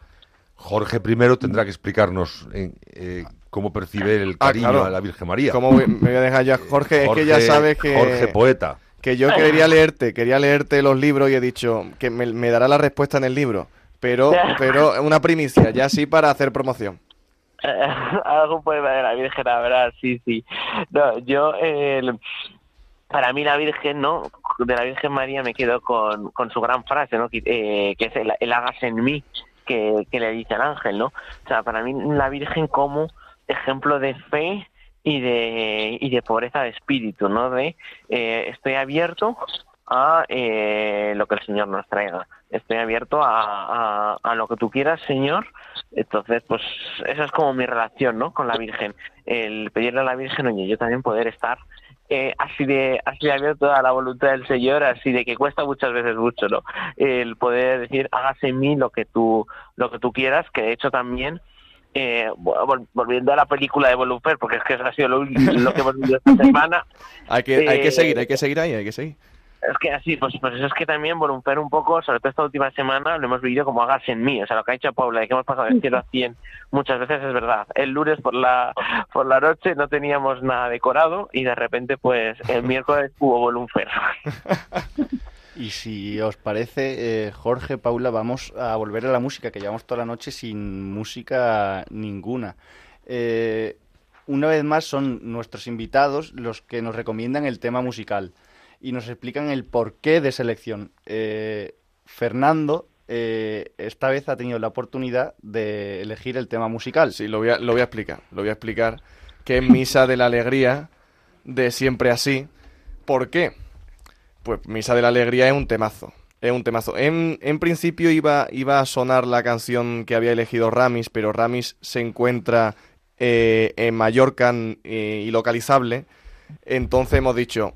Jorge primero tendrá que explicarnos eh, cómo percibe el ah, cariño a la Virgen María. ¿Cómo me voy a dejar ya? Jorge, es que ya sabes que... Jorge, poeta. Que yo quería leerte, quería leerte los libros y he dicho que me, dará la respuesta en el libro. Pero, pero una primicia, ya sí para hacer promoción. Algo puede de la Virgen, la verdad, sí, sí. No, yo, para mí la Virgen, ¿no? De la Virgen María me quedo con, con su gran frase, ¿no? Que, eh, que es el, el hagas en mí que, le dice al ángel, ¿no? O sea, para mí la Virgen como ejemplo de fe y de, y de pobreza de espíritu, ¿no? De eh, estoy abierto a eh, lo que el Señor nos traiga. Estoy abierto a, a, lo que tú quieras, Señor. Entonces, pues esa es como mi relación, ¿no? Con la Virgen. El pedirle a la Virgen, oye, yo también poder estar eh, así de así de abierto a la voluntad del Señor, así de que cuesta muchas veces mucho, ¿no? El poder decir, hágase en mí lo que tú lo que tú quieras, que de hecho también eh, volviendo a la película de Volufer, porque es que eso ha sido lo, lo que hemos visto esta semana. hay que hay que seguir, hay que seguir ahí, hay que seguir. Es que así, pues, pues eso es que también voluntar un poco, sobre todo esta última semana, lo hemos vivido como hagas en mí. O sea, lo que ha dicho Paula, de que hemos pasado del cielo a 100 muchas veces es verdad. El lunes por la, por la noche no teníamos nada decorado y de repente, pues el miércoles hubo volunfer. Y si os parece, eh, Jorge, Paula, vamos a volver a la música, que llevamos toda la noche sin música ninguna. Eh, una vez más son nuestros invitados los que nos recomiendan el tema musical y nos explican el porqué de selección. Eh, Fernando eh, esta vez ha tenido la oportunidad de elegir el tema musical. Sí, lo voy a, lo voy a explicar. Lo voy a explicar. Es Misa de la Alegría de Siempre Así. ¿Por qué? Pues Misa de la Alegría es un temazo. Es un temazo. En, en principio iba, iba a sonar la canción que había elegido Ramis, pero Ramis se encuentra eh, en Mallorca eh, y localizable. Entonces hemos dicho,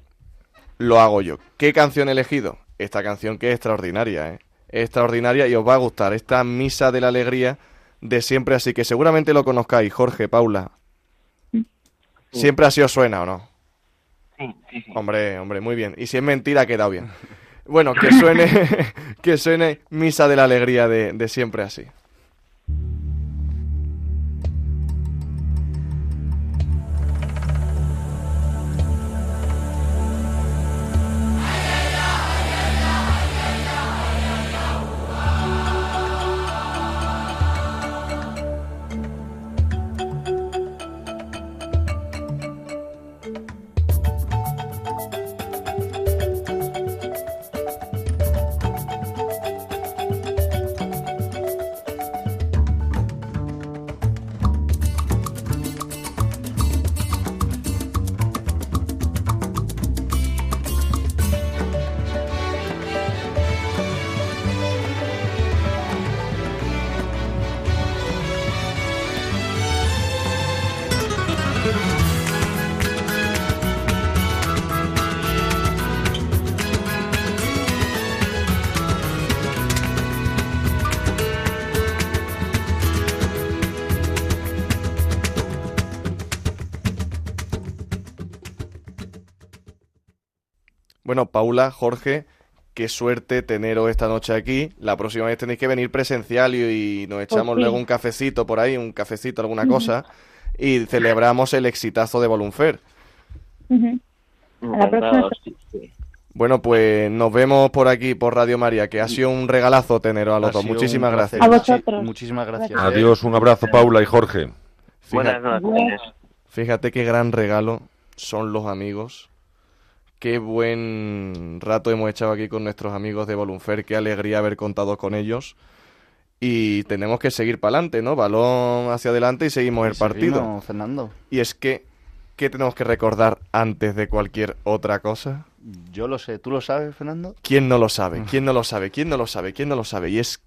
lo hago yo. ¿Qué canción he elegido? Esta canción que es extraordinaria, ¿eh? Es extraordinaria y os va a gustar. Esta Misa de la Alegría de siempre así, que seguramente lo conozcáis, Jorge, Paula. Siempre así os suena, ¿o no? Hombre, hombre, muy bien. Y si es mentira, ha quedado bien. Bueno, que suene, que suene Misa de la Alegría de, de siempre así. Bueno, Paula, Jorge, qué suerte teneros esta noche aquí. La próxima vez tenéis que venir presencial y, y nos echamos sí. luego un cafecito por ahí, un cafecito, alguna cosa, y celebramos el exitazo de Volunfer. Ujú. A la próxima. Encantado, sí, sí. Bueno, pues nos vemos por aquí, por Radio María, que ha sido un regalazo teneros a los Ha dos. Muchísimas gracias. A vosotros. Muchísimas gracias. Adiós, un abrazo, Paula y Jorge. Buenas noches. fíjate qué gran regalo son los amigos. Qué buen rato hemos echado aquí con nuestros amigos de Volunfer. Qué alegría haber contado con ellos. Y tenemos que seguir para adelante, ¿no? Balón hacia adelante y seguimos el partido. Fernando. Y es que, ¿qué tenemos que recordar antes de cualquier otra cosa? Yo lo sé. ¿Tú lo sabes, Fernando? ¿Quién no lo sabe? ¿Quién no lo sabe? ¿Quién no lo sabe? ¿Quién no lo sabe? Y es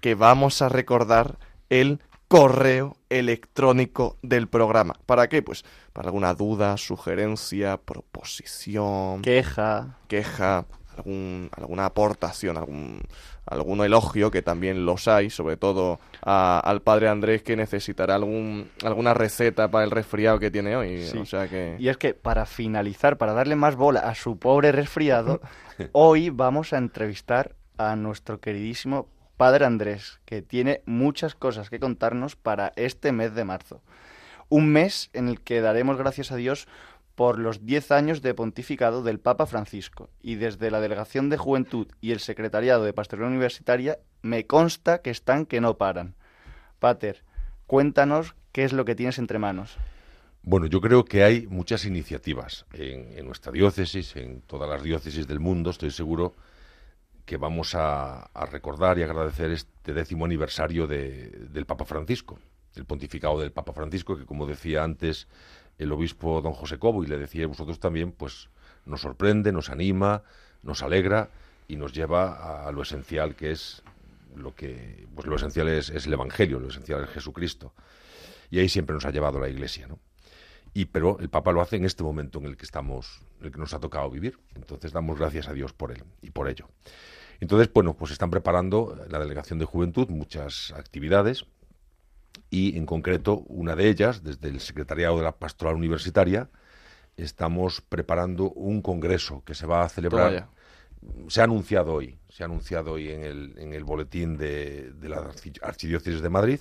que vamos a recordar el correo electrónico del programa. ¿Para qué? Pues para alguna duda, sugerencia, proposición, Queja. queja, algún, alguna aportación, algún, algún elogio, que también los hay, sobre todo a- al padre Andrés que necesitará algún, alguna receta para el resfriado que tiene hoy. Sí. O sea que... Y es que para finalizar, para darle más bola a su pobre resfriado, hoy vamos a entrevistar a nuestro queridísimo Padre Andrés, que tiene muchas cosas que contarnos para este mes de marzo. Un mes en el que daremos gracias a Dios por los 10 años de pontificado del Papa Francisco. Y desde la Delegación de Juventud y el Secretariado de Pastoral Universitaria me consta que están que no paran. Pater, cuéntanos qué es lo que tienes entre manos. Bueno, yo creo que hay muchas iniciativas en, en nuestra diócesis, en todas las diócesis del mundo, estoy seguro que vamos a, a recordar y agradecer este décimo aniversario de- del Papa Francisco, el pontificado del Papa Francisco, que como decía antes el obispo don José Cobo, y le decía vosotros también, pues nos sorprende, nos anima, nos alegra y nos lleva a, lo esencial que es lo que, pues lo esencial es, es el Evangelio, lo esencial es Jesucristo. Y ahí siempre nos ha llevado la Iglesia, ¿no? Y pero el Papa lo hace en este momento en el que estamos, en el que nos ha tocado vivir. Entonces damos gracias a Dios por él y por ello. Entonces, bueno, pues están preparando la delegación de juventud muchas actividades y en concreto una de ellas, desde el secretariado de la pastoral universitaria, estamos preparando un congreso que se va a celebrar. Se ha anunciado hoy, se ha anunciado hoy en el, en el boletín de, de la archi- Archidiócesis de Madrid,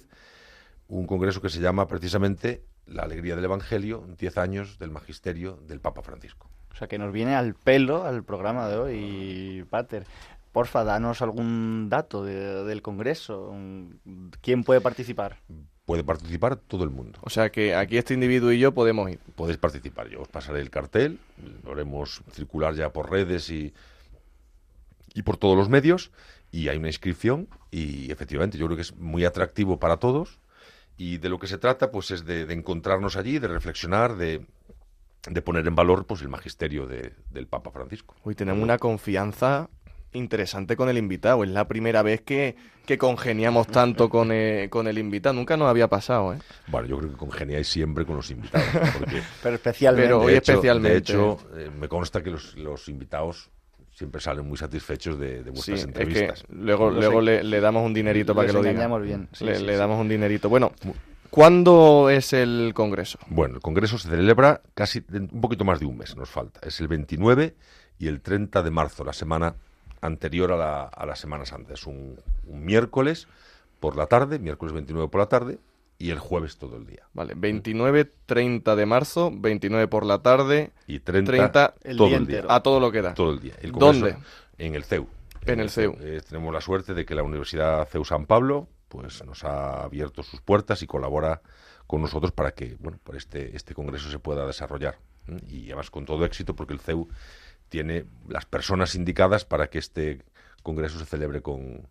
un congreso que se llama precisamente La alegría del Evangelio, 10 años del magisterio del Papa Francisco. O sea, que nos viene al pelo al programa de hoy, Pater. Porfa, danos algún dato de- del Congreso. ¿Quién puede participar? Puede participar todo el mundo. O sea que aquí este individuo y yo podemos ir. Podéis participar. Yo os pasaré el cartel, lo haremos circular ya por redes y, y por todos los medios. y hay una inscripción y efectivamente yo creo que es muy atractivo para todos y de lo que se trata pues es de, encontrarnos allí, de reflexionar, de, de, poner en valor pues el magisterio del Papa Francisco. Hoy tenemos una confianza interesante con el invitado. Es la primera vez que, que congeniamos tanto con, eh, con el invitado. Nunca nos había pasado, ¿eh? Bueno, yo creo que congeniáis siempre con los invitados. Pero especialmente. Pero hoy especialmente. De hecho, eh, me consta que los, los invitados siempre salen muy satisfechos de, vuestras entrevistas. luego luego le, damos un dinerito para que lo diga. bien. le, damos un dinerito. Bueno, ¿cuándo es el congreso? Bueno, el congreso se celebra casi un poquito más de un mes, nos falta. Es el 29 y el 30 de marzo, la semana anterior a la, a la Semana Santa. Es un, un miércoles por la tarde, miércoles 29 por la tarde, y el jueves todo el día. Vale, 29, 30 de marzo, 29 por la tarde y 30, todo el día. A todo lo que da. Todo el día. ¿Dónde? En el CEU. En, el CEU. Eh, tenemos la suerte de que la Universidad CEU San Pablo pues nos ha abierto sus puertas y colabora con nosotros para que bueno, por este, este congreso se pueda desarrollar. Y además con todo éxito porque el CEU tiene las personas indicadas para que este congreso se celebre con,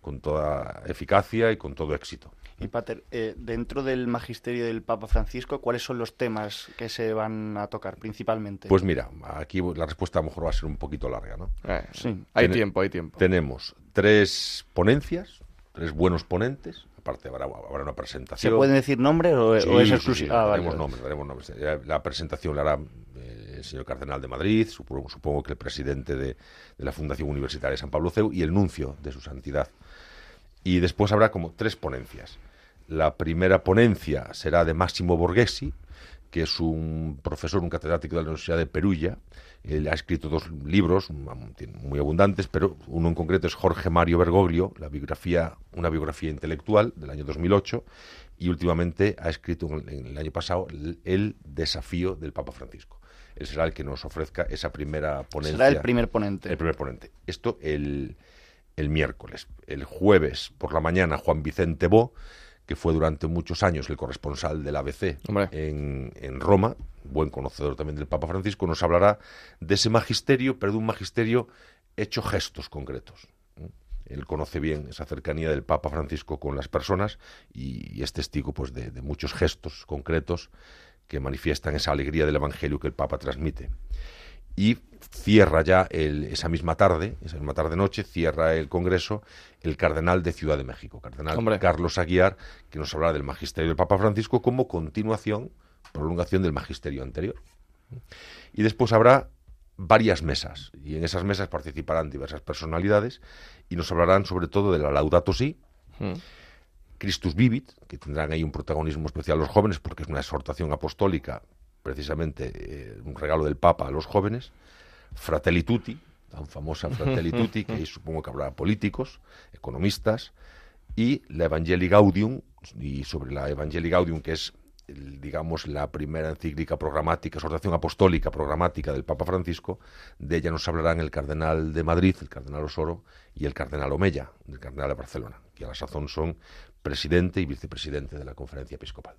con toda eficacia y con todo éxito. Y Pater, eh, dentro del magisterio del Papa Francisco, ¿cuáles son los temas que se van a tocar principalmente? Pues mira, aquí la respuesta a lo mejor va a ser un poquito larga, ¿no? Eh, sí, hay tiempo, hay tiempo. Tenemos tres ponencias, tres buenos ponentes, aparte habrá, una presentación. ¿Se pueden decir nombres o, es exclusivo? ah, daremos nombres, daremos nombres. La presentación la hará eh, el señor Cardenal de Madrid, supongo, supongo que el presidente de, de la Fundación Universitaria de San Pablo CEU y el nuncio de su santidad. Y después habrá como tres ponencias. La primera ponencia será de Máximo Borghesi, que es un profesor, un catedrático de la Universidad de Perugia. Él ha escrito dos libros muy abundantes, pero uno en concreto es Jorge Mario Bergoglio, la biografía, una biografía intelectual del año 2008, y últimamente ha escrito en el año pasado El desafío del Papa Francisco. Él será el que nos ofrezca esa primera ponencia. Será el primer ponente. El primer ponente. Esto el, el miércoles. El jueves por la mañana, Juan Vicente Bo que fue durante muchos años el corresponsal del ABC en, en, Roma, buen conocedor también del Papa Francisco, nos hablará de ese magisterio, pero de un magisterio hecho gestos concretos. Él conoce bien esa cercanía del Papa Francisco con las personas y, es testigo pues, de, de muchos gestos concretos que manifiestan esa alegría del Evangelio que el Papa transmite y cierra ya esa misma tarde, esa misma tarde-noche, cierra el Congreso el cardenal de Ciudad de México, cardenal Carlos Aguiar, que nos hablará del magisterio del Papa Francisco como continuación, prolongación del magisterio anterior. Y después habrá varias mesas, y en esas mesas participarán diversas personalidades, y nos hablarán sobre todo de la Laudato Si, hmm. Christus Vivit, que tendrán ahí un protagonismo especial los jóvenes, porque es una exhortación apostólica precisamente eh, un regalo del Papa a los jóvenes, Fratelli Tutti, tan famosa Fratelli Tutti, que ahí supongo que habrá políticos, economistas, y la Evangelii Gaudium, y sobre la Evangelii Gaudium, que es, digamos, la primera encíclica programática, exhortación apostólica programática del Papa Francisco, de ella nos hablarán el cardenal de Madrid, el cardenal Osoro, y el cardenal Omeya, el cardenal de Barcelona, que a la sazón son presidente y vicepresidente de la conferencia episcopal.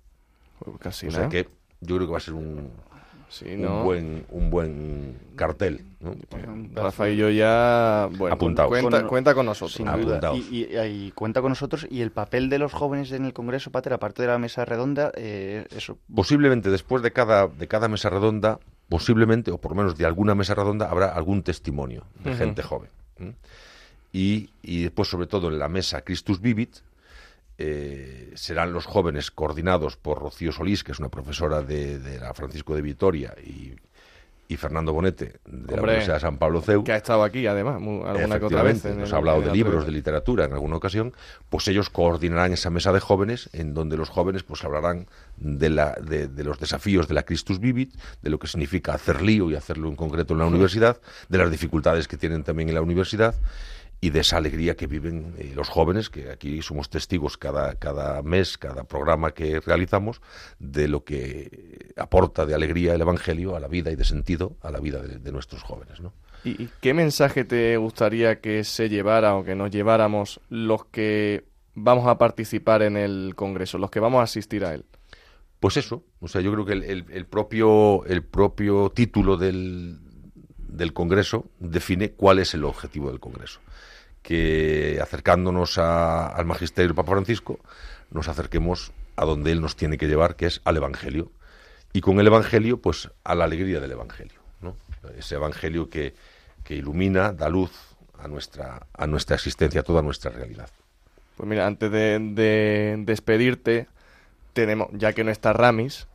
Casi, o sea que yo creo que va a ser un, un, buen, un buen cartel. ¿no? Rafa y yo ya, bueno, Cuenta, cuenta, con nosotros. Y, cuenta con nosotros. Y el papel de los jóvenes en el Congreso, Pater, aparte de la mesa redonda, eh, eso. Posiblemente después de cada, de cada mesa redonda, posiblemente, o por lo menos de alguna mesa redonda, habrá algún testimonio de gente joven. Y, y después, sobre todo, en la mesa Christus Vivit, eh, serán los jóvenes coordinados por Rocío Solís, que es una profesora de, la Francisco de Vitoria, y, Fernando Bonete, de la Universidad de San Pablo CEU. Que ha estado aquí, además, alguna que otra vez. nos ha hablado de libros, de literatura en alguna ocasión. Pues ellos coordinarán esa mesa de jóvenes, en donde los jóvenes pues hablarán de, la, de, de los desafíos de la Christus Vivit, de lo que significa hacer lío y hacerlo en concreto en la universidad, de las dificultades que tienen también en la universidad y de esa alegría que viven eh, los jóvenes, que aquí somos testigos cada, cada mes, cada programa que realizamos, de lo que aporta de alegría el Evangelio a la vida y de sentido a la vida de, nuestros jóvenes. ¿no? ¿Y, qué mensaje te gustaría que se llevara o que nos lleváramos los que vamos a participar en el Congreso, los que vamos a asistir a él? Pues eso, o sea, yo creo que el, el propio, el propio título del, del Congreso define cuál es el objetivo del Congreso que acercándonos al magisterio del Papa Francisco, nos acerquemos a donde Él nos tiene que llevar, que es al Evangelio. Y con el Evangelio, pues a la alegría del Evangelio. ¿no? Ese Evangelio que, que ilumina, da luz a nuestra, a nuestra existencia, a toda nuestra realidad. Pues mira, antes de, despedirte, tenemos, ya que no está Ramis,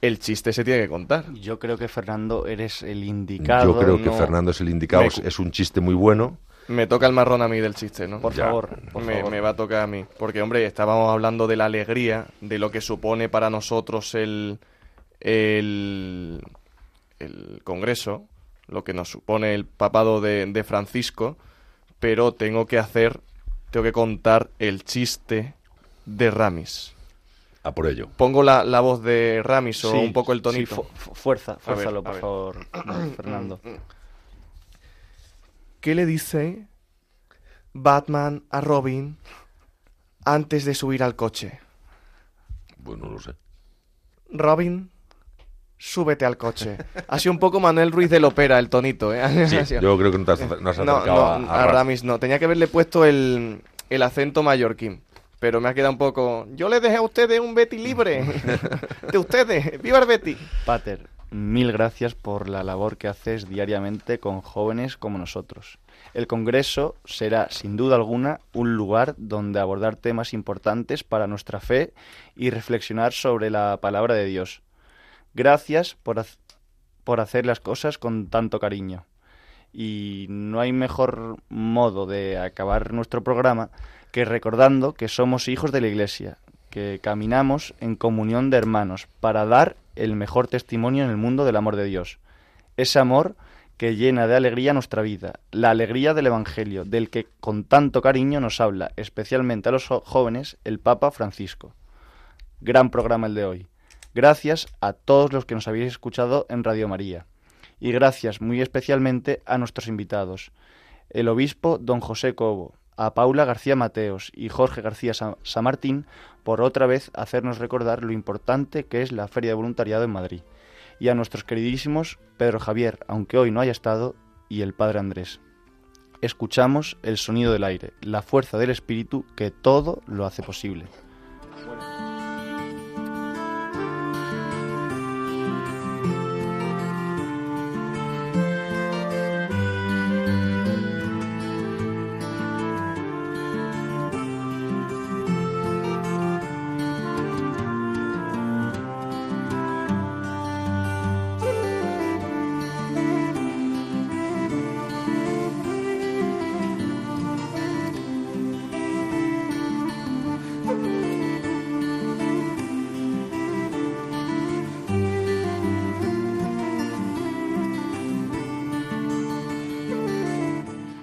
el chiste se tiene que contar. Yo creo que Fernando eres el indicado. Yo creo que Fernando es el indicado. Es un chiste muy bueno. Me toca el marrón a mí del chiste, ¿no? Por favor, me, va a tocar a mí. Porque, hombre, estábamos hablando de la alegría, de lo que supone para nosotros el, el, el Congreso, lo que nos supone el papado de, Francisco, pero tengo que hacer, tengo que contar el chiste de Ramis. A por ello. Pongo la, voz de Ramis o un poco el tonito. fuerza, fuérzalo, por favor, Fernando. ¿Qué le dice Batman a Robin antes de subir al coche? Bueno, no lo sé. Robin, súbete al coche. Ha sido un poco Manuel Ruiz de Lopera, el tonito, ¿eh? yo creo que no, te has, acercado a, Ramis. No, tenía que haberle puesto el, el acento mallorquín. Pero me ha quedado un poco... Yo le dejé a ustedes un Betty libre. de ustedes. ¡Viva el Betty! Pater, mil gracias por la labor que haces diariamente con jóvenes como nosotros. El Congreso será, sin duda alguna, un lugar donde abordar temas importantes para nuestra fe y reflexionar sobre la palabra de Dios. Gracias por, por hacer las cosas con tanto cariño. Y no hay mejor modo de acabar nuestro programa que recordando que somos hijos de la Iglesia, que caminamos en comunión de hermanos para dar el mejor testimonio en el mundo del amor de Dios. Ese amor que llena de alegría nuestra vida, la alegría del Evangelio, del que con tanto cariño nos habla, especialmente a los jóvenes, el Papa Francisco. Gran programa el de hoy. Gracias a todos los que nos habéis escuchado en Radio María. Y gracias muy especialmente a nuestros invitados, el obispo don José Cobo, a Paula García Mateos y Jorge García San Martín por otra vez hacernos recordar lo importante que es la Feria de Voluntariado en Madrid. Y a nuestros queridísimos Pedro Javier, aunque hoy no haya estado, y el Padre Andrés. Escuchamos el sonido del aire, la fuerza del espíritu que todo lo hace posible.